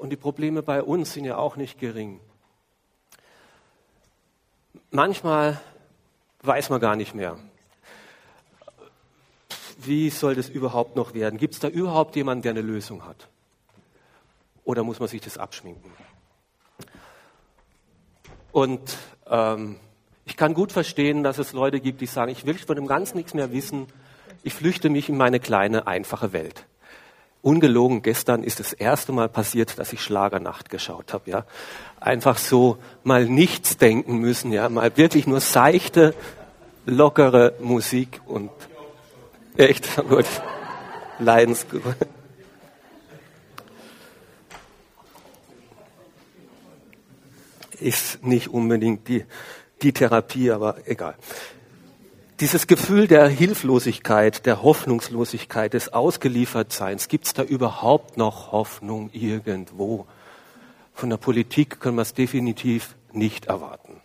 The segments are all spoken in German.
und die Probleme bei uns sind ja auch nicht gering. Manchmal weiß man gar nicht mehr, wie soll das überhaupt noch werden? Gibt es da überhaupt jemanden, der eine Lösung hat? Oder muss man sich das abschminken? Und ähm, ich kann gut verstehen, dass es Leute gibt, die sagen, ich will von dem Ganzen nichts mehr wissen, ich flüchte mich in meine kleine, einfache Welt. Ungelogen, gestern ist das erste Mal passiert, dass ich Schlagernacht geschaut habe. Ja, einfach so mal nichts denken müssen, ja, mal wirklich nur seichte, lockere Musik und echt gut Leidensgrund. Ist nicht unbedingt die, die Therapie, aber egal. Dieses Gefühl der Hilflosigkeit, der Hoffnungslosigkeit, des Ausgeliefertseins, gibt es da überhaupt noch Hoffnung irgendwo? Von der Politik können wir es definitiv nicht erwarten.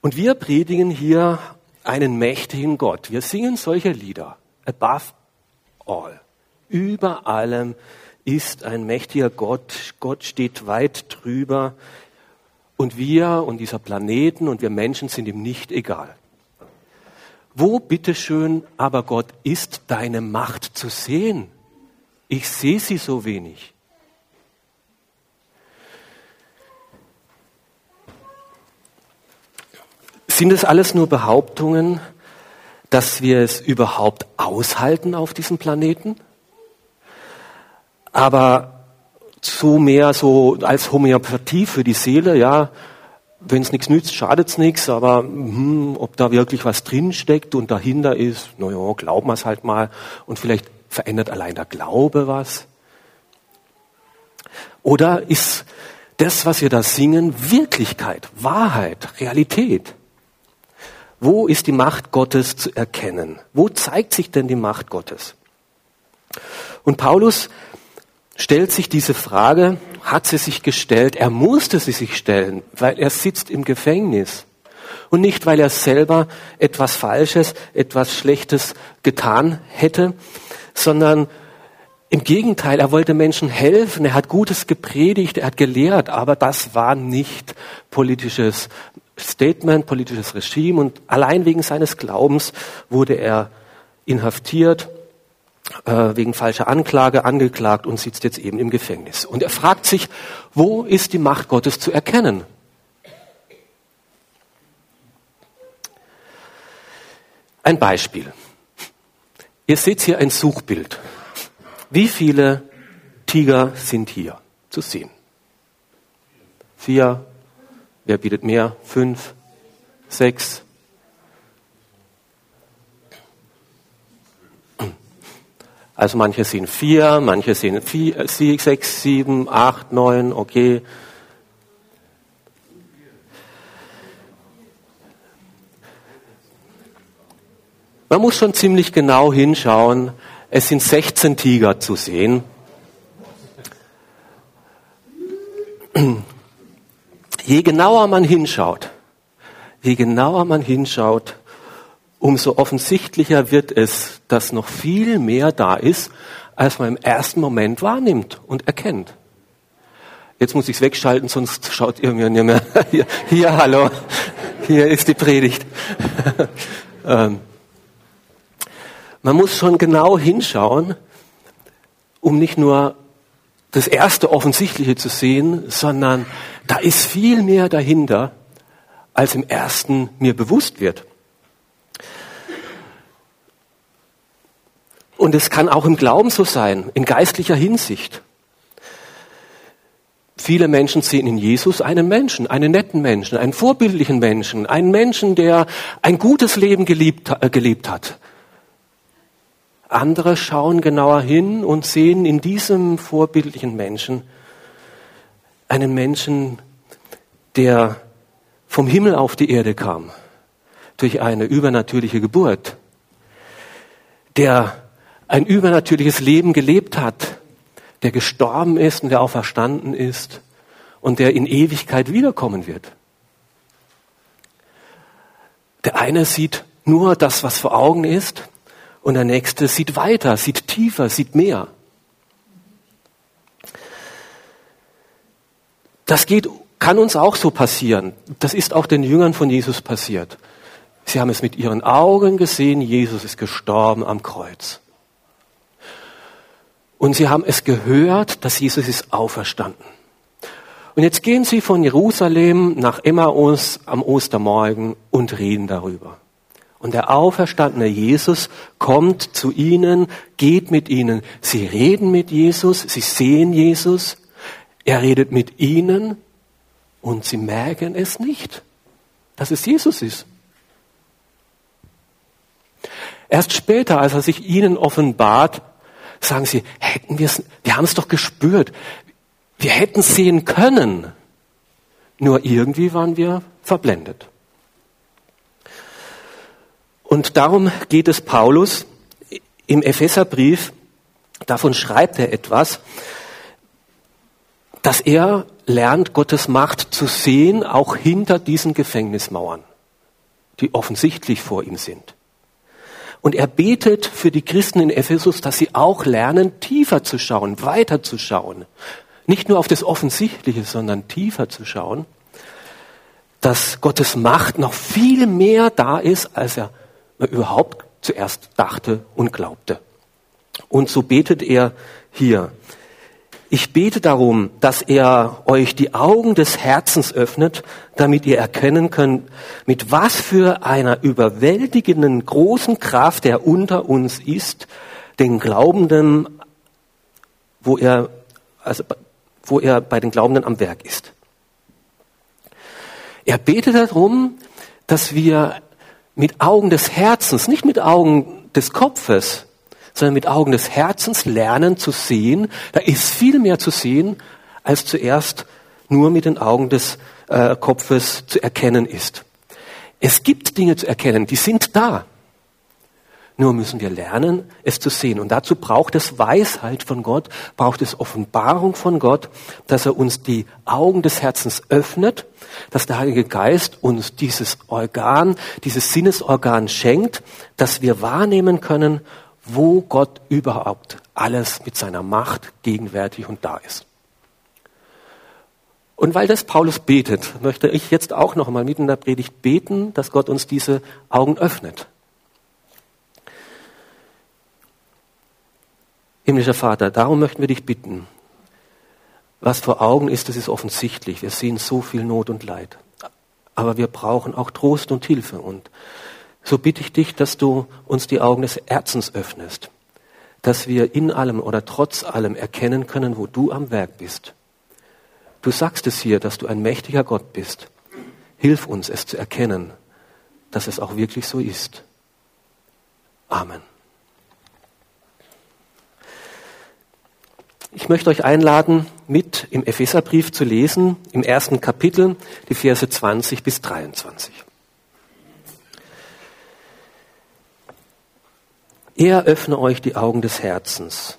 Und wir predigen hier einen mächtigen Gott. Wir singen solche Lieder. Above all. Über allem ist ein mächtiger Gott. Gott steht weit drüber. Und wir und dieser Planeten und wir Menschen sind ihm nicht egal. Wo bitteschön aber Gott ist deine Macht zu sehen? Ich sehe sie so wenig. Sind es alles nur Behauptungen, dass wir es überhaupt aushalten auf diesem Planeten? Aber so mehr so als Homöopathie für die Seele, ja, wenn es nichts nützt, schadet es nichts, aber hm, ob da wirklich was drinsteckt und dahinter ist, naja, glauben wir es halt mal und vielleicht verändert allein der Glaube was. Oder ist das, was wir da singen, Wirklichkeit, Wahrheit, Realität? Wo ist die Macht Gottes zu erkennen? Wo zeigt sich denn die Macht Gottes? Und Paulus stellt sich diese Frage, hat sie sich gestellt, er musste sie sich stellen, weil er sitzt im Gefängnis. Und nicht, weil er selber etwas Falsches, etwas Schlechtes getan hätte, sondern im Gegenteil, er wollte Menschen helfen, er hat Gutes gepredigt, er hat gelehrt, aber das war nicht politisches Statement, politisches Regime. Und allein wegen seines Glaubens wurde er inhaftiert äh, wegen falscher Anklage angeklagt und sitzt jetzt eben im Gefängnis. Und er fragt sich, wo ist die Macht Gottes zu erkennen? Ein Beispiel. Ihr seht hier ein Suchbild. Wie viele Tiger sind hier zu sehen? Vier. Wer bietet mehr? Fünf? Sechs? Also manche sind vier, manche sind vier, sechs, sieben, acht, neun, okay. Man muss schon ziemlich genau hinschauen. Es sind 16 Tiger zu sehen. Je genauer man hinschaut, je genauer man hinschaut, umso offensichtlicher wird es, dass noch viel mehr da ist, als man im ersten Moment wahrnimmt und erkennt. Jetzt muss ich es wegschalten, sonst schaut ihr mir nicht mehr. Hier, hier hallo, hier ist die Predigt. ähm, man muss schon genau hinschauen, um nicht nur das erste Offensichtliche zu sehen, sondern da ist viel mehr dahinter, als im ersten mir bewusst wird. Und es kann auch im Glauben so sein, in geistlicher Hinsicht. Viele Menschen sehen in Jesus einen Menschen, einen netten Menschen, einen vorbildlichen Menschen, einen Menschen, der ein gutes Leben gelebt, äh, gelebt hat. Andere schauen genauer hin und sehen in diesem vorbildlichen Menschen einen Menschen, der vom Himmel auf die Erde kam, durch eine übernatürliche Geburt, der ein übernatürliches Leben gelebt hat, der gestorben ist und der auferstanden ist und der in Ewigkeit wiederkommen wird. Der eine sieht nur das, was vor Augen ist, und der nächste sieht weiter, sieht tiefer, sieht mehr. Das geht, kann uns auch so passieren. Das ist auch den Jüngern von Jesus passiert. Sie haben es mit ihren Augen gesehen, Jesus ist gestorben am Kreuz. Und sie haben es gehört, dass Jesus ist auferstanden. Und jetzt gehen sie von Jerusalem nach Emmaus am Ostermorgen und reden darüber. Und der auferstandene Jesus kommt zu ihnen, geht mit ihnen. Sie reden mit Jesus, sie sehen Jesus, er redet mit ihnen und sie merken es nicht, dass es Jesus ist. Erst später, als er sich ihnen offenbart, sagen sie, hätten wir es, wir haben es doch gespürt. Wir hätten sehen können. Nur irgendwie waren wir verblendet. Und darum geht es Paulus im Epheserbrief, davon schreibt er etwas, dass er lernt, Gottes Macht zu sehen, auch hinter diesen Gefängnismauern, die offensichtlich vor ihm sind. Und er betet für die Christen in Ephesus, dass sie auch lernen, tiefer zu schauen, weiter zu schauen. Nicht nur auf das Offensichtliche, sondern tiefer zu schauen, dass Gottes Macht noch viel mehr da ist, als er überhaupt zuerst dachte und glaubte. Und so betet er hier. Ich bete darum, dass er euch die Augen des Herzens öffnet, damit ihr erkennen könnt, mit was für einer überwältigenden großen Kraft er unter uns ist, den Glaubenden, wo er, also, wo er bei den Glaubenden am Werk ist. Er betet darum, dass wir mit Augen des Herzens, nicht mit Augen des Kopfes, sondern mit Augen des Herzens lernen zu sehen. Da ist viel mehr zu sehen, als zuerst nur mit den Augen des äh, Kopfes zu erkennen ist. Es gibt Dinge zu erkennen, die sind da. Nur müssen wir lernen, es zu sehen. Und dazu braucht es Weisheit von Gott, braucht es Offenbarung von Gott, dass er uns die Augen des Herzens öffnet, dass der Heilige Geist uns dieses Organ, dieses Sinnesorgan schenkt, dass wir wahrnehmen können, wo Gott überhaupt alles mit seiner Macht gegenwärtig und da ist. Und weil das Paulus betet, möchte ich jetzt auch noch einmal mitten in der Predigt beten, dass Gott uns diese Augen öffnet. Himmlischer Vater, darum möchten wir dich bitten. Was vor Augen ist, das ist offensichtlich. Wir sehen so viel Not und Leid. Aber wir brauchen auch Trost und Hilfe. Und so bitte ich dich, dass du uns die Augen des Herzens öffnest, dass wir in allem oder trotz allem erkennen können, wo du am Werk bist. Du sagst es hier, dass du ein mächtiger Gott bist. Hilf uns, es zu erkennen, dass es auch wirklich so ist. Amen. Ich möchte euch einladen, mit im Epheserbrief zu lesen, im ersten Kapitel, die Verse 20 bis 23. Er öffne euch die Augen des Herzens,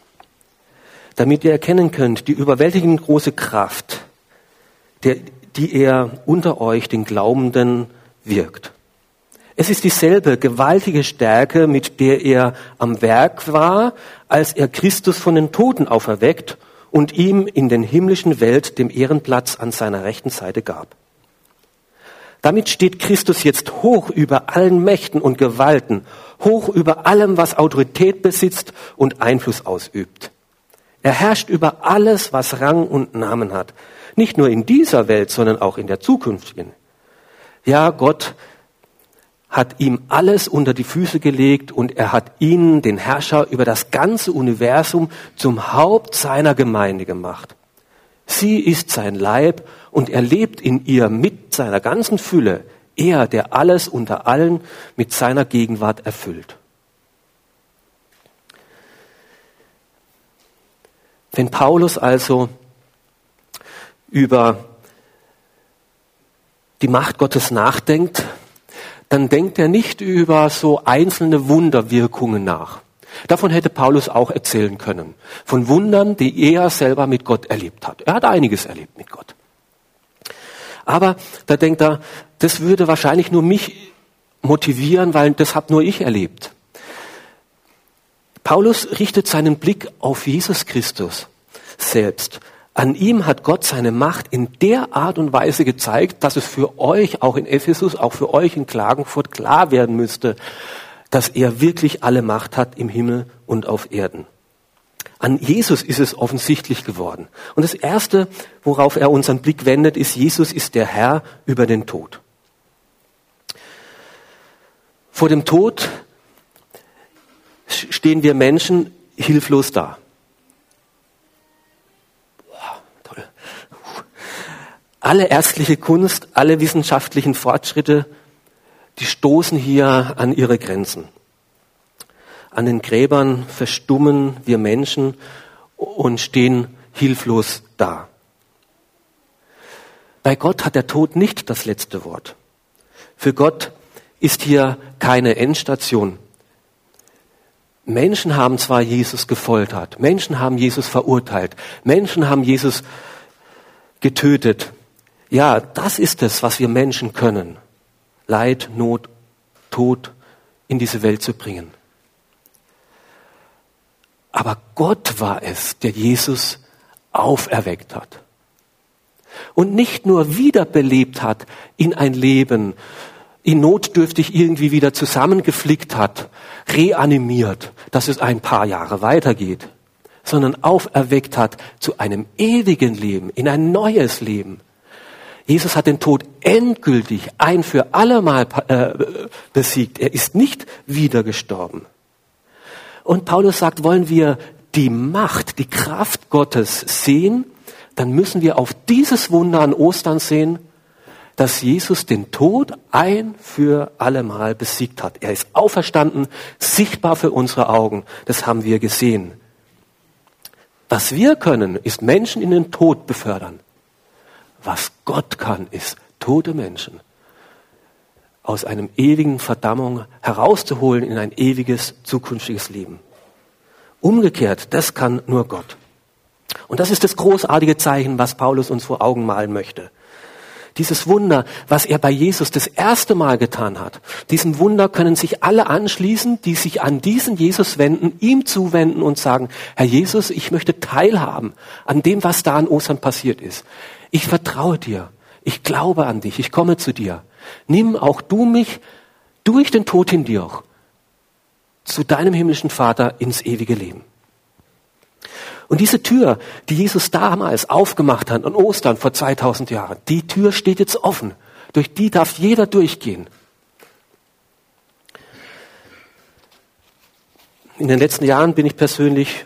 damit ihr erkennen könnt die überwältigend große Kraft, der, die er unter euch, den Glaubenden, wirkt. Es ist dieselbe gewaltige Stärke, mit der er am Werk war, als er Christus von den Toten auferweckt und ihm in den himmlischen Welt dem Ehrenplatz an seiner rechten Seite gab. Damit steht Christus jetzt hoch über allen Mächten und Gewalten, hoch über allem, was Autorität besitzt und Einfluss ausübt. Er herrscht über alles, was Rang und Namen hat. Nicht nur in dieser Welt, sondern auch in der zukünftigen. Ja, Gott hat ihm alles unter die Füße gelegt und er hat ihn, den Herrscher über das ganze Universum, zum Haupt seiner Gemeinde gemacht. Sie ist sein Leib und er lebt in ihr mit seiner ganzen Fülle, er, der alles unter allen mit seiner Gegenwart erfüllt. Wenn Paulus also über die Macht Gottes nachdenkt, dann denkt er nicht über so einzelne Wunderwirkungen nach. Davon hätte Paulus auch erzählen können. Von Wundern, die er selber mit Gott erlebt hat. Er hat einiges erlebt mit Gott. Aber da denkt er, das würde wahrscheinlich nur mich motivieren, weil das habe nur ich erlebt. Paulus richtet seinen Blick auf Jesus Christus selbst An ihm hat Gott seine Macht in der Art und Weise gezeigt, dass es für euch, auch in Ephesus, auch für euch in Klagenfurt klar werden müsste, dass er wirklich alle Macht hat im Himmel und auf Erden. An Jesus ist es offensichtlich geworden. Und das Erste, worauf er unseren Blick wendet, ist, Jesus ist der Herr über den Tod. Vor dem Tod stehen wir Menschen hilflos da. alle ärztliche Kunst, alle wissenschaftlichen Fortschritte, die stoßen hier an ihre Grenzen. An den Gräbern verstummen wir Menschen und stehen hilflos da. Bei Gott hat der Tod nicht das letzte Wort. Für Gott ist hier keine Endstation. Menschen haben zwar Jesus gefoltert, Menschen haben Jesus verurteilt, Menschen haben Jesus getötet, ja, das ist es, was wir Menschen können. Leid, Not, Tod in diese Welt zu bringen. Aber Gott war es, der Jesus auferweckt hat. Und nicht nur wiederbelebt hat in ein Leben, ihn notdürftig irgendwie wieder zusammengeflickt hat, reanimiert, dass es ein paar Jahre weitergeht, sondern auferweckt hat zu einem ewigen Leben, in ein neues Leben. Jesus hat den Tod endgültig ein für allemal äh, besiegt. Er ist nicht wieder gestorben. Und Paulus sagt, wollen wir die Macht, die Kraft Gottes sehen, dann müssen wir auf dieses Wunder an Ostern sehen, dass Jesus den Tod ein für allemal besiegt hat. Er ist auferstanden, sichtbar für unsere Augen. Das haben wir gesehen. Was wir können, ist Menschen in den Tod befördern. Was Gott kann, ist tote Menschen aus einem ewigen Verdammung herauszuholen in ein ewiges zukünftiges Leben. Umgekehrt, das kann nur Gott. Und das ist das großartige Zeichen, was Paulus uns vor Augen malen möchte. Dieses Wunder, was er bei Jesus das erste Mal getan hat, diesem Wunder können sich alle anschließen, die sich an diesen Jesus wenden, ihm zuwenden und sagen, Herr Jesus, ich möchte teilhaben an dem, was da an Ostern passiert ist. Ich vertraue dir. Ich glaube an dich. Ich komme zu dir. Nimm auch du mich durch den Tod in dir auch zu deinem himmlischen Vater ins ewige Leben. Und diese Tür, die Jesus damals aufgemacht hat an Ostern vor 2000 Jahren, die Tür steht jetzt offen. Durch die darf jeder durchgehen. In den letzten Jahren bin ich persönlich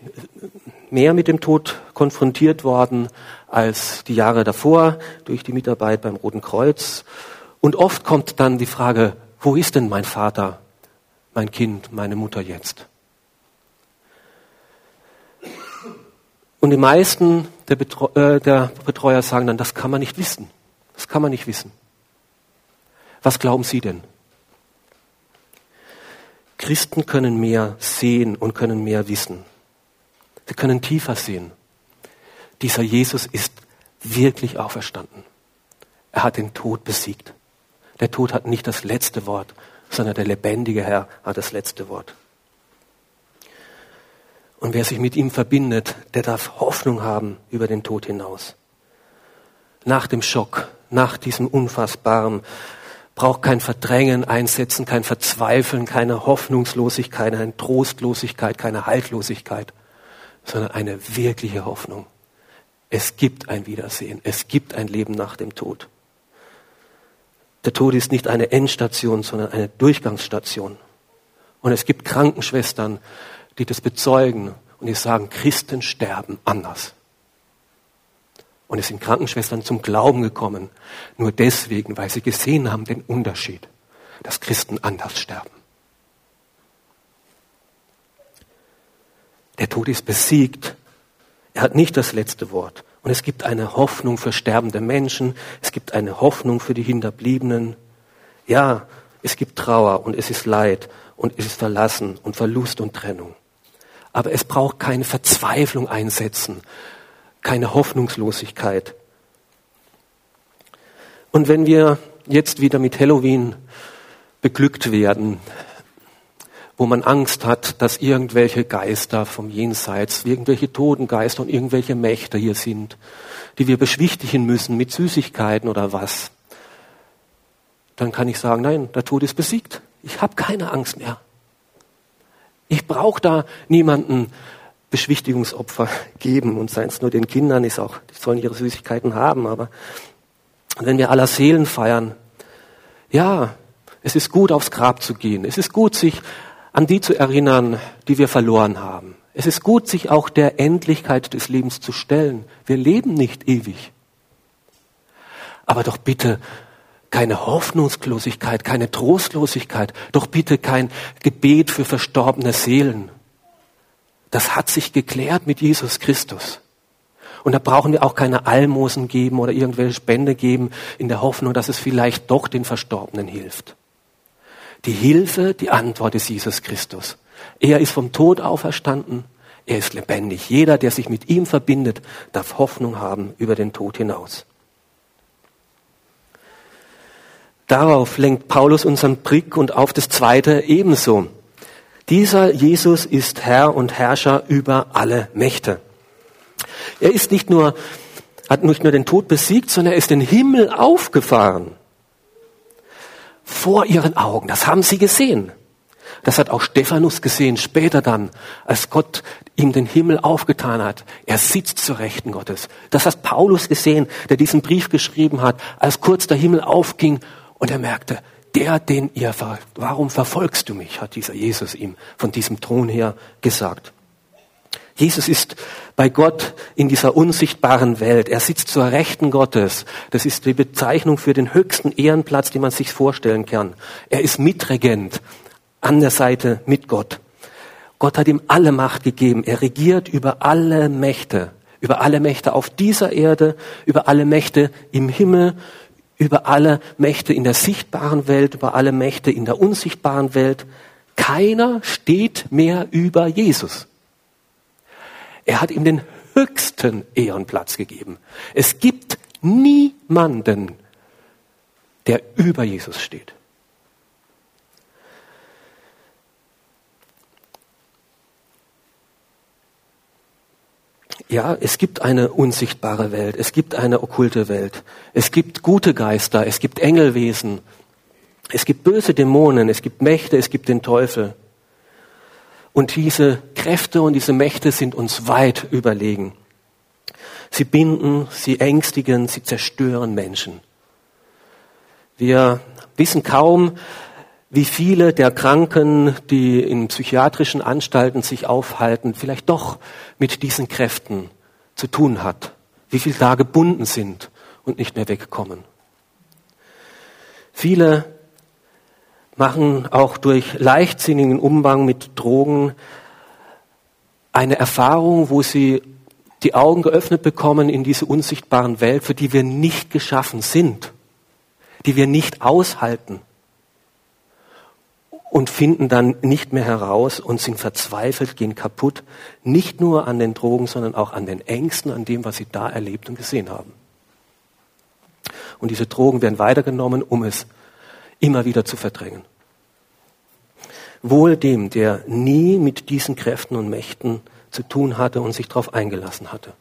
mehr mit dem Tod konfrontiert worden als die Jahre davor durch die Mitarbeit beim Roten Kreuz. Und oft kommt dann die Frage, wo ist denn mein Vater, mein Kind, meine Mutter jetzt? Und die meisten der, Betreu äh, der Betreuer sagen dann, das kann man nicht wissen. Das kann man nicht wissen. Was glauben Sie denn? Christen können mehr sehen und können mehr wissen. Sie können tiefer sehen. Dieser Jesus ist wirklich auferstanden. Er hat den Tod besiegt. Der Tod hat nicht das letzte Wort, sondern der lebendige Herr hat das letzte Wort. Und wer sich mit ihm verbindet, der darf Hoffnung haben über den Tod hinaus. Nach dem Schock, nach diesem Unfassbaren, braucht kein Verdrängen einsetzen, kein Verzweifeln, keine Hoffnungslosigkeit, keine Trostlosigkeit, keine Haltlosigkeit, sondern eine wirkliche Hoffnung. Es gibt ein Wiedersehen, es gibt ein Leben nach dem Tod. Der Tod ist nicht eine Endstation, sondern eine Durchgangsstation. Und es gibt Krankenschwestern, die das bezeugen und die sagen, Christen sterben anders. Und es sind Krankenschwestern zum Glauben gekommen, nur deswegen, weil sie gesehen haben den Unterschied, dass Christen anders sterben. Der Tod ist besiegt. Er hat nicht das letzte Wort. Und es gibt eine Hoffnung für sterbende Menschen. Es gibt eine Hoffnung für die Hinterbliebenen. Ja, es gibt Trauer und es ist Leid und es ist Verlassen und Verlust und Trennung. Aber es braucht keine Verzweiflung einsetzen, keine Hoffnungslosigkeit. Und wenn wir jetzt wieder mit Halloween beglückt werden, wo man Angst hat, dass irgendwelche Geister vom Jenseits, irgendwelche Totengeister und irgendwelche Mächte hier sind, die wir beschwichtigen müssen mit Süßigkeiten oder was, dann kann ich sagen, nein, der Tod ist besiegt. Ich habe keine Angst mehr. Ich brauche da niemanden Beschwichtigungsopfer geben und seien es nur den Kindern, ist auch, die sollen ihre Süßigkeiten haben, aber wenn wir aller Seelen feiern, ja, es ist gut, aufs Grab zu gehen. Es ist gut, sich an die zu erinnern, die wir verloren haben. Es ist gut, sich auch der Endlichkeit des Lebens zu stellen. Wir leben nicht ewig. Aber doch bitte keine Hoffnungslosigkeit, keine Trostlosigkeit, doch bitte kein Gebet für verstorbene Seelen. Das hat sich geklärt mit Jesus Christus. Und da brauchen wir auch keine Almosen geben oder irgendwelche Spende geben in der Hoffnung, dass es vielleicht doch den Verstorbenen hilft. Die Hilfe, die Antwort ist Jesus Christus. Er ist vom Tod auferstanden. Er ist lebendig. Jeder, der sich mit ihm verbindet, darf Hoffnung haben über den Tod hinaus. Darauf lenkt Paulus unseren Blick und auf das Zweite ebenso. Dieser Jesus ist Herr und Herrscher über alle Mächte. Er ist nicht nur, hat nicht nur den Tod besiegt, sondern er ist den Himmel aufgefahren. Vor ihren Augen. Das haben sie gesehen. Das hat auch Stephanus gesehen, später dann, als Gott ihm den Himmel aufgetan hat. Er sitzt zur Rechten Gottes. Das hat Paulus gesehen, der diesen Brief geschrieben hat, als kurz der Himmel aufging und er merkte, der, den ihr, warum verfolgst du mich, hat dieser Jesus ihm von diesem Thron her gesagt. Jesus ist bei Gott in dieser unsichtbaren Welt. Er sitzt zur Rechten Gottes. Das ist die Bezeichnung für den höchsten Ehrenplatz, den man sich vorstellen kann. Er ist Mitregent an der Seite mit Gott. Gott hat ihm alle Macht gegeben. Er regiert über alle Mächte, über alle Mächte auf dieser Erde, über alle Mächte im Himmel, über alle Mächte in der sichtbaren Welt, über alle Mächte in der unsichtbaren Welt. Keiner steht mehr über Jesus. Er hat ihm den höchsten Ehrenplatz gegeben. Es gibt niemanden, der über Jesus steht. Ja, es gibt eine unsichtbare Welt, es gibt eine okkulte Welt, es gibt gute Geister, es gibt Engelwesen, es gibt böse Dämonen, es gibt Mächte, es gibt den Teufel. Und diese Kräfte und diese Mächte sind uns weit überlegen. Sie binden, sie ängstigen, sie zerstören Menschen. Wir wissen kaum, wie viele der Kranken, die in psychiatrischen Anstalten sich aufhalten, vielleicht doch mit diesen Kräften zu tun hat. Wie viele da gebunden sind und nicht mehr wegkommen. Viele machen auch durch leichtsinnigen Umgang mit Drogen eine Erfahrung, wo sie die Augen geöffnet bekommen in diese unsichtbaren Welt, für die wir nicht geschaffen sind, die wir nicht aushalten und finden dann nicht mehr heraus und sind verzweifelt, gehen kaputt, nicht nur an den Drogen, sondern auch an den Ängsten, an dem, was sie da erlebt und gesehen haben. Und diese Drogen werden weitergenommen, um es immer wieder zu verdrängen. Wohl dem, der nie mit diesen Kräften und Mächten zu tun hatte und sich darauf eingelassen hatte.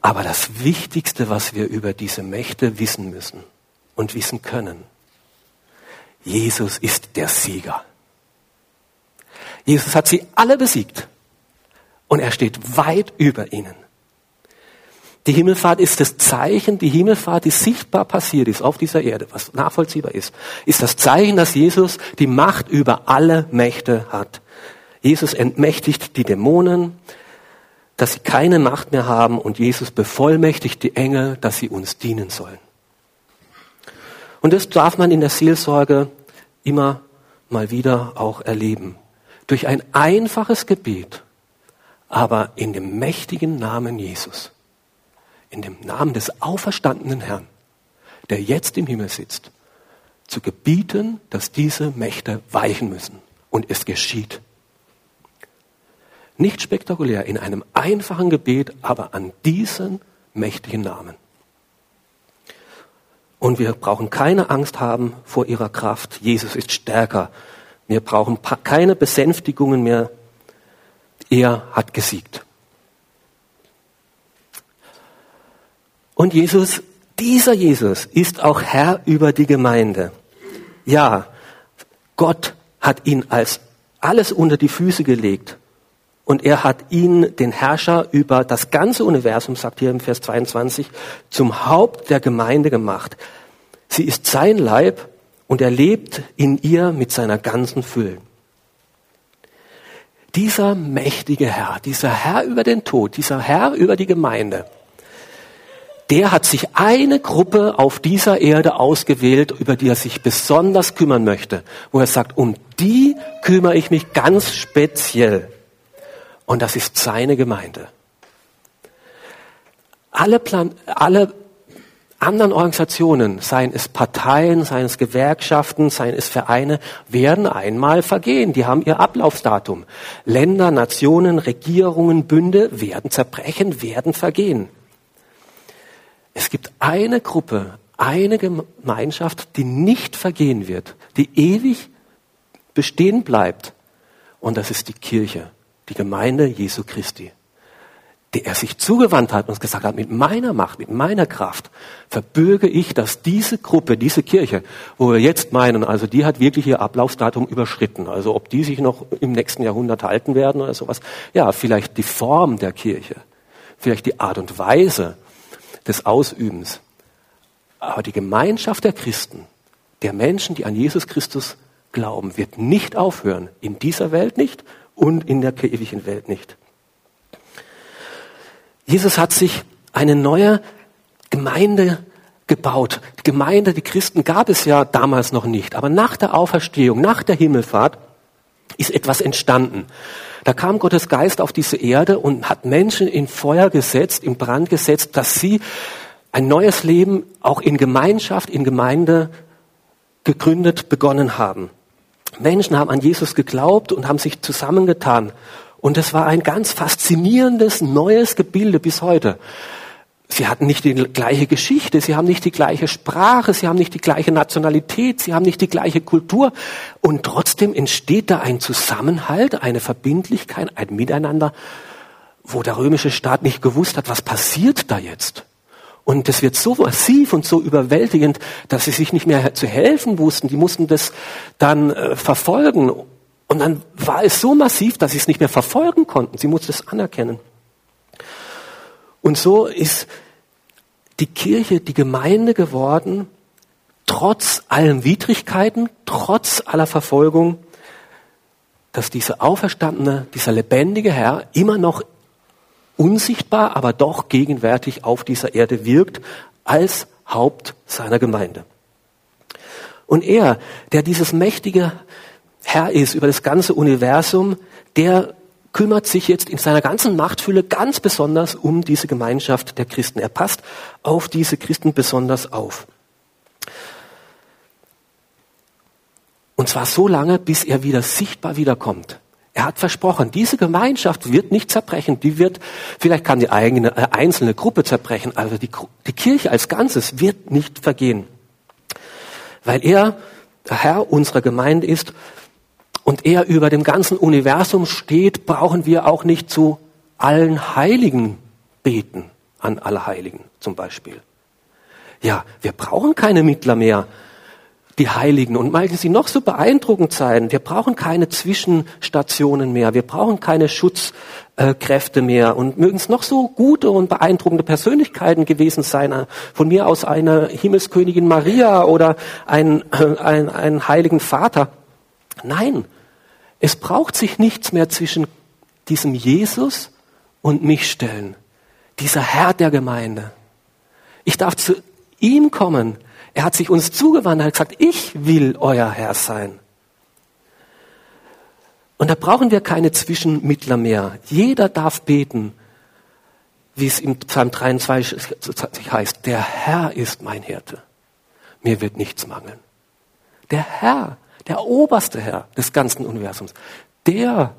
Aber das Wichtigste, was wir über diese Mächte wissen müssen und wissen können, Jesus ist der Sieger. Jesus hat sie alle besiegt und er steht weit über ihnen. Die Himmelfahrt ist das Zeichen, die Himmelfahrt, die sichtbar passiert ist auf dieser Erde, was nachvollziehbar ist, ist das Zeichen, dass Jesus die Macht über alle Mächte hat. Jesus entmächtigt die Dämonen, dass sie keine Macht mehr haben und Jesus bevollmächtigt die Engel, dass sie uns dienen sollen. Und das darf man in der Seelsorge immer mal wieder auch erleben. Durch ein einfaches Gebet, aber in dem mächtigen Namen Jesus, in dem Namen des auferstandenen Herrn, der jetzt im Himmel sitzt, zu gebieten, dass diese Mächte weichen müssen. Und es geschieht. Nicht spektakulär, in einem einfachen Gebet, aber an diesen mächtigen Namen. Und wir brauchen keine Angst haben vor ihrer Kraft. Jesus ist stärker Wir brauchen keine Besänftigungen mehr. Er hat gesiegt. Und Jesus, dieser Jesus ist auch Herr über die Gemeinde. Ja, Gott hat ihn als alles unter die Füße gelegt. Und er hat ihn, den Herrscher über das ganze Universum, sagt hier im Vers 22, zum Haupt der Gemeinde gemacht. Sie ist sein Leib und er lebt in ihr mit seiner ganzen Fülle. Dieser mächtige Herr, dieser Herr über den Tod, dieser Herr über die Gemeinde, der hat sich eine Gruppe auf dieser Erde ausgewählt, über die er sich besonders kümmern möchte, wo er sagt, um die kümmere ich mich ganz speziell. Und das ist seine Gemeinde. Alle, Plan alle anderen Organisationen, seien es Parteien, seien es Gewerkschaften, seien es Vereine, werden einmal vergehen. Die haben ihr Ablaufsdatum. Länder, Nationen, Regierungen, Bünde werden zerbrechen, werden vergehen. Es gibt eine Gruppe, eine Gemeinschaft, die nicht vergehen wird, die ewig bestehen bleibt. Und das ist die Kirche, die Gemeinde Jesu Christi. Der er sich zugewandt hat und gesagt hat, mit meiner Macht, mit meiner Kraft verbürge ich, dass diese Gruppe, diese Kirche, wo wir jetzt meinen, also die hat wirklich ihr Ablaufsdatum überschritten. Also ob die sich noch im nächsten Jahrhundert halten werden oder sowas. Ja, vielleicht die Form der Kirche, vielleicht die Art und Weise, des Ausübens. Aber die Gemeinschaft der Christen, der Menschen, die an Jesus Christus glauben, wird nicht aufhören. In dieser Welt nicht und in der ewigen Welt nicht. Jesus hat sich eine neue Gemeinde gebaut. Die Gemeinde, die Christen gab es ja damals noch nicht. Aber nach der Auferstehung, nach der Himmelfahrt ist etwas entstanden. Da kam Gottes Geist auf diese Erde und hat Menschen in Feuer gesetzt, in Brand gesetzt, dass sie ein neues Leben auch in Gemeinschaft, in Gemeinde gegründet begonnen haben. Menschen haben an Jesus geglaubt und haben sich zusammengetan. Und es war ein ganz faszinierendes neues Gebilde bis heute. Sie hatten nicht die gleiche Geschichte, sie haben nicht die gleiche Sprache, sie haben nicht die gleiche Nationalität, sie haben nicht die gleiche Kultur. Und trotzdem entsteht da ein Zusammenhalt, eine Verbindlichkeit, ein Miteinander, wo der römische Staat nicht gewusst hat, was passiert da jetzt. Und das wird so massiv und so überwältigend, dass sie sich nicht mehr zu helfen wussten. Die mussten das dann äh, verfolgen. Und dann war es so massiv, dass sie es nicht mehr verfolgen konnten. Sie mussten es anerkennen. Und so ist die Kirche, die Gemeinde geworden, trotz allen Widrigkeiten, trotz aller Verfolgung, dass dieser auferstandene, dieser lebendige Herr immer noch unsichtbar, aber doch gegenwärtig auf dieser Erde wirkt als Haupt seiner Gemeinde. Und er, der dieses mächtige Herr ist über das ganze Universum, der kümmert sich jetzt in seiner ganzen Machtfülle ganz besonders um diese Gemeinschaft der Christen. Er passt auf diese Christen besonders auf. Und zwar so lange, bis er wieder sichtbar wiederkommt. Er hat versprochen, diese Gemeinschaft wird nicht zerbrechen. Die wird, vielleicht kann die eigene, äh, einzelne Gruppe zerbrechen, aber die, die Kirche als Ganzes wird nicht vergehen. Weil er der Herr unserer Gemeinde ist und er über dem ganzen Universum steht, brauchen wir auch nicht zu allen Heiligen beten, an alle Heiligen zum Beispiel. Ja, wir brauchen keine Mittler mehr, die Heiligen. Und mögen sie noch so beeindruckend sein, wir brauchen keine Zwischenstationen mehr, wir brauchen keine Schutzkräfte mehr und mögen es noch so gute und beeindruckende Persönlichkeiten gewesen sein, von mir aus eine Himmelskönigin Maria oder ein, ein, ein heiligen Vater. Nein, es braucht sich nichts mehr zwischen diesem Jesus und mich stellen. Dieser Herr der Gemeinde. Ich darf zu ihm kommen. Er hat sich uns zugewandt, er hat gesagt, ich will euer Herr sein. Und da brauchen wir keine Zwischenmittler mehr. Jeder darf beten, wie es im Psalm 23 heißt, der Herr ist mein Hirte. Mir wird nichts mangeln. Der Herr der oberste Herr des ganzen Universums, der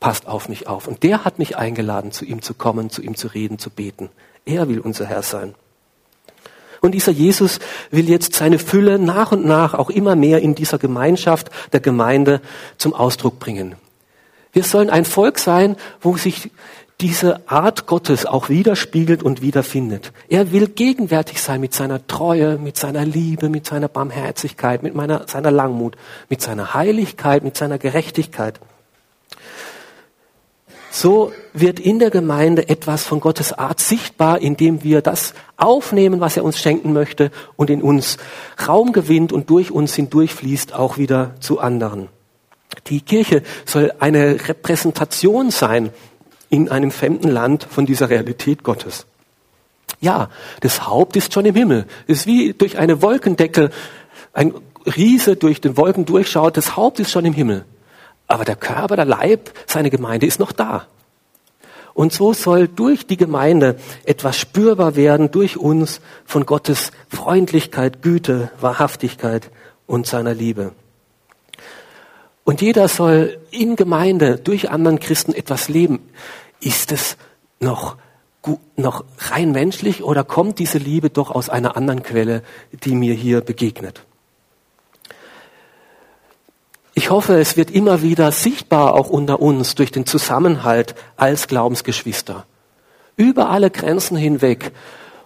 passt auf mich auf. Und der hat mich eingeladen, zu ihm zu kommen, zu ihm zu reden, zu beten. Er will unser Herr sein. Und dieser Jesus will jetzt seine Fülle nach und nach auch immer mehr in dieser Gemeinschaft der Gemeinde zum Ausdruck bringen. Wir sollen ein Volk sein, wo sich diese Art Gottes auch widerspiegelt und wiederfindet. Er will gegenwärtig sein mit seiner Treue, mit seiner Liebe, mit seiner Barmherzigkeit, mit meiner, seiner Langmut, mit seiner Heiligkeit, mit seiner Gerechtigkeit. So wird in der Gemeinde etwas von Gottes Art sichtbar, indem wir das aufnehmen, was er uns schenken möchte und in uns Raum gewinnt und durch uns hindurchfließt auch wieder zu anderen. Die Kirche soll eine Repräsentation sein in einem fremden Land von dieser Realität Gottes. Ja, das Haupt ist schon im Himmel. Es ist wie durch eine Wolkendecke ein Riese durch den Wolken durchschaut. Das Haupt ist schon im Himmel. Aber der Körper, der Leib, seine Gemeinde ist noch da. Und so soll durch die Gemeinde etwas spürbar werden, durch uns von Gottes Freundlichkeit, Güte, Wahrhaftigkeit und seiner Liebe. Und jeder soll in Gemeinde durch anderen Christen etwas leben. Ist es noch, noch rein menschlich oder kommt diese Liebe doch aus einer anderen Quelle, die mir hier begegnet? Ich hoffe, es wird immer wieder sichtbar, auch unter uns, durch den Zusammenhalt als Glaubensgeschwister. Über alle Grenzen hinweg.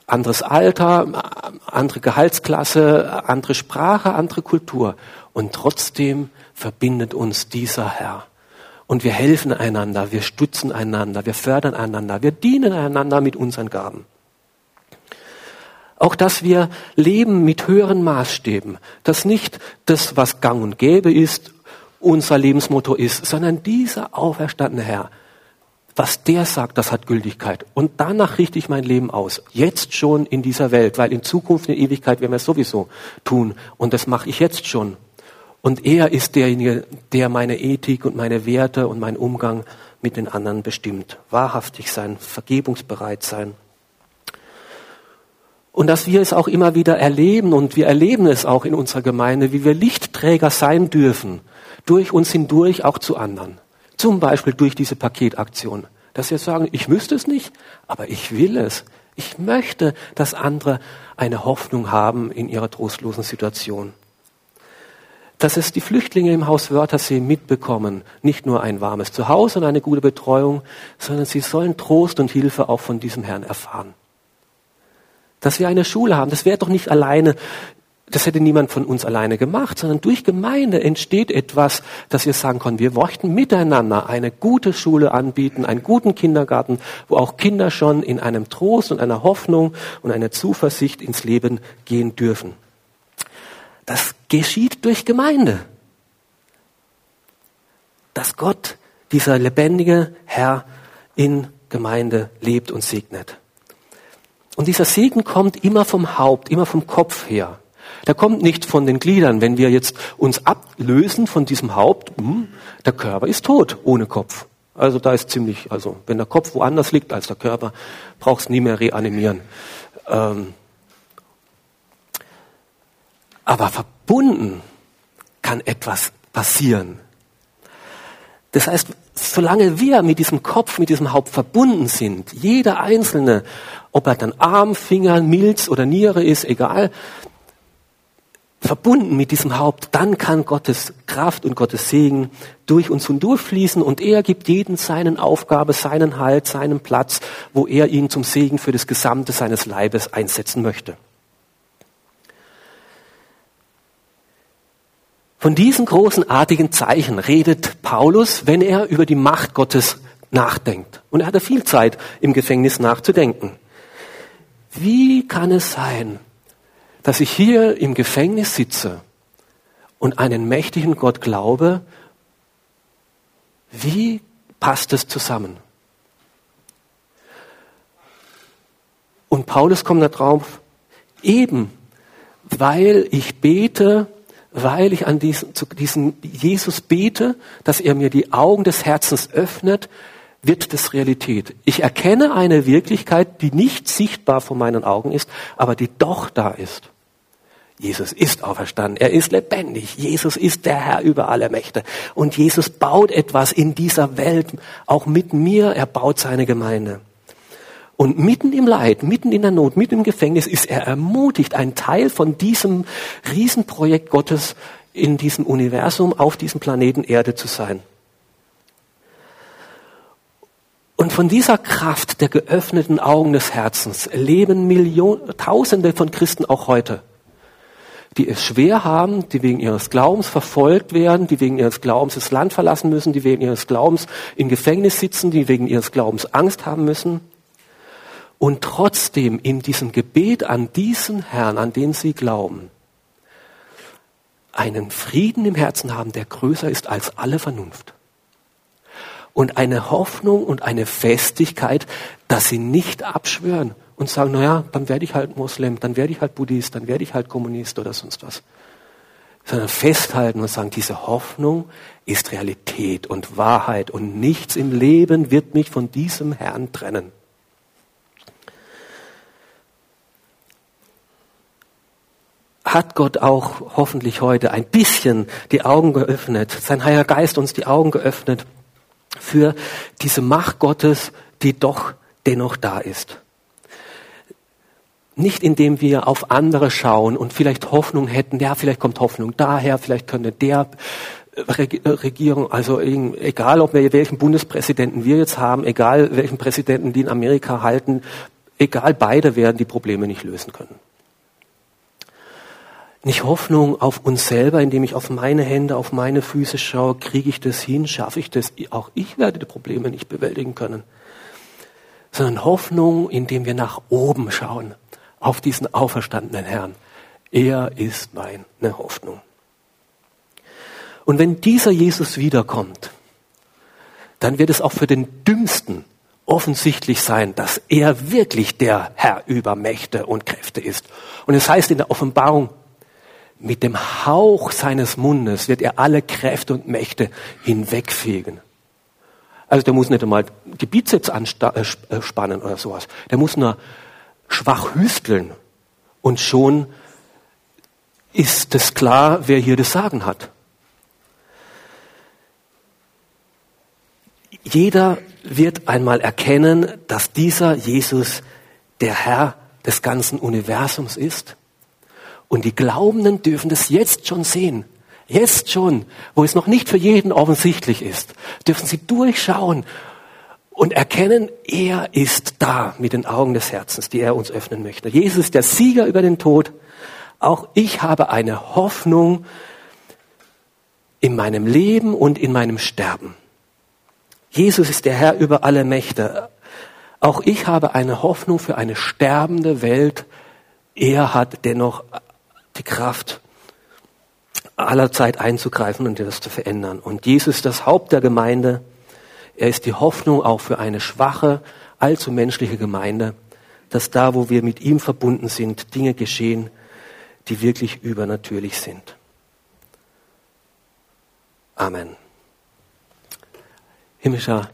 Anderes Alter, andere Gehaltsklasse, andere Sprache, andere Kultur. Und trotzdem verbindet uns dieser Herr. Und wir helfen einander, wir stützen einander, wir fördern einander, wir dienen einander mit unseren Gaben. Auch dass wir leben mit höheren Maßstäben, dass nicht das, was gang und gäbe ist, unser Lebensmotto ist, sondern dieser auferstandene Herr, was der sagt, das hat Gültigkeit. Und danach richte ich mein Leben aus. Jetzt schon in dieser Welt, weil in Zukunft, in Ewigkeit werden wir es sowieso tun. Und das mache ich jetzt schon. Und er ist derjenige, der meine Ethik und meine Werte und meinen Umgang mit den anderen bestimmt. Wahrhaftig sein, vergebungsbereit sein. Und dass wir es auch immer wieder erleben und wir erleben es auch in unserer Gemeinde, wie wir Lichtträger sein dürfen, durch uns hindurch auch zu anderen. Zum Beispiel durch diese Paketaktion. Dass wir sagen, ich müsste es nicht, aber ich will es. Ich möchte, dass andere eine Hoffnung haben in ihrer trostlosen Situation dass es die Flüchtlinge im Haus Wörthersee mitbekommen. Nicht nur ein warmes Zuhause und eine gute Betreuung, sondern sie sollen Trost und Hilfe auch von diesem Herrn erfahren. Dass wir eine Schule haben, das wäre doch nicht alleine, das hätte niemand von uns alleine gemacht, sondern durch Gemeinde entsteht etwas, dass wir sagen können, wir möchten miteinander eine gute Schule anbieten, einen guten Kindergarten, wo auch Kinder schon in einem Trost und einer Hoffnung und einer Zuversicht ins Leben gehen dürfen. Das geschieht durch Gemeinde. Dass Gott, dieser lebendige Herr, in Gemeinde lebt und segnet. Und dieser Segen kommt immer vom Haupt, immer vom Kopf her. Der kommt nicht von den Gliedern. Wenn wir jetzt uns ablösen von diesem Haupt, hm, der Körper ist tot ohne Kopf. Also da ist ziemlich, also wenn der Kopf woanders liegt als der Körper, brauchst nie mehr reanimieren. Ähm, aber verbunden kann etwas passieren. Das heißt, solange wir mit diesem Kopf, mit diesem Haupt verbunden sind, jeder Einzelne, ob er dann Arm, Finger, Milz oder Niere ist, egal, verbunden mit diesem Haupt, dann kann Gottes Kraft und Gottes Segen durch uns hindurchfließen und er gibt jeden seinen Aufgabe, seinen Halt, seinen Platz, wo er ihn zum Segen für das Gesamte seines Leibes einsetzen möchte. Von diesen großenartigen Zeichen redet Paulus, wenn er über die Macht Gottes nachdenkt. Und er hatte viel Zeit im Gefängnis nachzudenken. Wie kann es sein, dass ich hier im Gefängnis sitze und einen mächtigen Gott glaube? Wie passt es zusammen? Und Paulus kommt darauf, eben weil ich bete weil ich an diesen, zu diesem Jesus bete, dass er mir die Augen des Herzens öffnet, wird das Realität. Ich erkenne eine Wirklichkeit, die nicht sichtbar vor meinen Augen ist, aber die doch da ist. Jesus ist auferstanden, er ist lebendig, Jesus ist der Herr über alle Mächte und Jesus baut etwas in dieser Welt, auch mit mir, er baut seine Gemeinde. Und mitten im Leid, mitten in der Not, mitten im Gefängnis ist er ermutigt, ein Teil von diesem Riesenprojekt Gottes in diesem Universum, auf diesem Planeten Erde zu sein. Und von dieser Kraft der geöffneten Augen des Herzens leben Millionen, Tausende von Christen auch heute, die es schwer haben, die wegen ihres Glaubens verfolgt werden, die wegen ihres Glaubens das Land verlassen müssen, die wegen ihres Glaubens im Gefängnis sitzen, die wegen ihres Glaubens Angst haben müssen und trotzdem in diesem Gebet an diesen Herrn, an den sie glauben, einen Frieden im Herzen haben, der größer ist als alle Vernunft. Und eine Hoffnung und eine Festigkeit, dass sie nicht abschwören und sagen, naja, dann werde ich halt Moslem, dann werde ich halt Buddhist, dann werde ich halt Kommunist oder sonst was. Sondern festhalten und sagen, diese Hoffnung ist Realität und Wahrheit und nichts im Leben wird mich von diesem Herrn trennen. Hat Gott auch hoffentlich heute ein bisschen die Augen geöffnet, sein Heiliger Geist uns die Augen geöffnet für diese Macht Gottes, die doch dennoch da ist. Nicht indem wir auf andere schauen und vielleicht Hoffnung hätten, ja, vielleicht kommt Hoffnung daher, vielleicht könnte der Regierung, also egal ob wir welchen Bundespräsidenten wir jetzt haben, egal welchen Präsidenten die in Amerika halten, egal beide werden die Probleme nicht lösen können nicht Hoffnung auf uns selber, indem ich auf meine Hände, auf meine Füße schaue, kriege ich das hin, schaffe ich das, auch ich werde die Probleme nicht bewältigen können, sondern Hoffnung, indem wir nach oben schauen, auf diesen auferstandenen Herrn. Er ist meine Hoffnung. Und wenn dieser Jesus wiederkommt, dann wird es auch für den Dümmsten offensichtlich sein, dass er wirklich der Herr über Mächte und Kräfte ist. Und es heißt in der Offenbarung mit dem Hauch seines Mundes wird er alle Kräfte und Mächte hinwegfegen. Also der muss nicht einmal Bizeps anspannen oder sowas. Der muss nur schwach hüsteln. Und schon ist es klar, wer hier das Sagen hat. Jeder wird einmal erkennen, dass dieser Jesus der Herr des ganzen Universums ist und die Glaubenden dürfen das jetzt schon sehen. Jetzt schon, wo es noch nicht für jeden offensichtlich ist, dürfen sie durchschauen und erkennen, er ist da mit den Augen des Herzens, die er uns öffnen möchte. Jesus ist der Sieger über den Tod. Auch ich habe eine Hoffnung in meinem Leben und in meinem Sterben. Jesus ist der Herr über alle Mächte. Auch ich habe eine Hoffnung für eine sterbende Welt. Er hat dennoch die Kraft, aller Zeit einzugreifen und etwas zu verändern. Und Jesus ist das Haupt der Gemeinde. Er ist die Hoffnung auch für eine schwache, allzu menschliche Gemeinde, dass da, wo wir mit ihm verbunden sind, Dinge geschehen, die wirklich übernatürlich sind. Amen. Himmlischer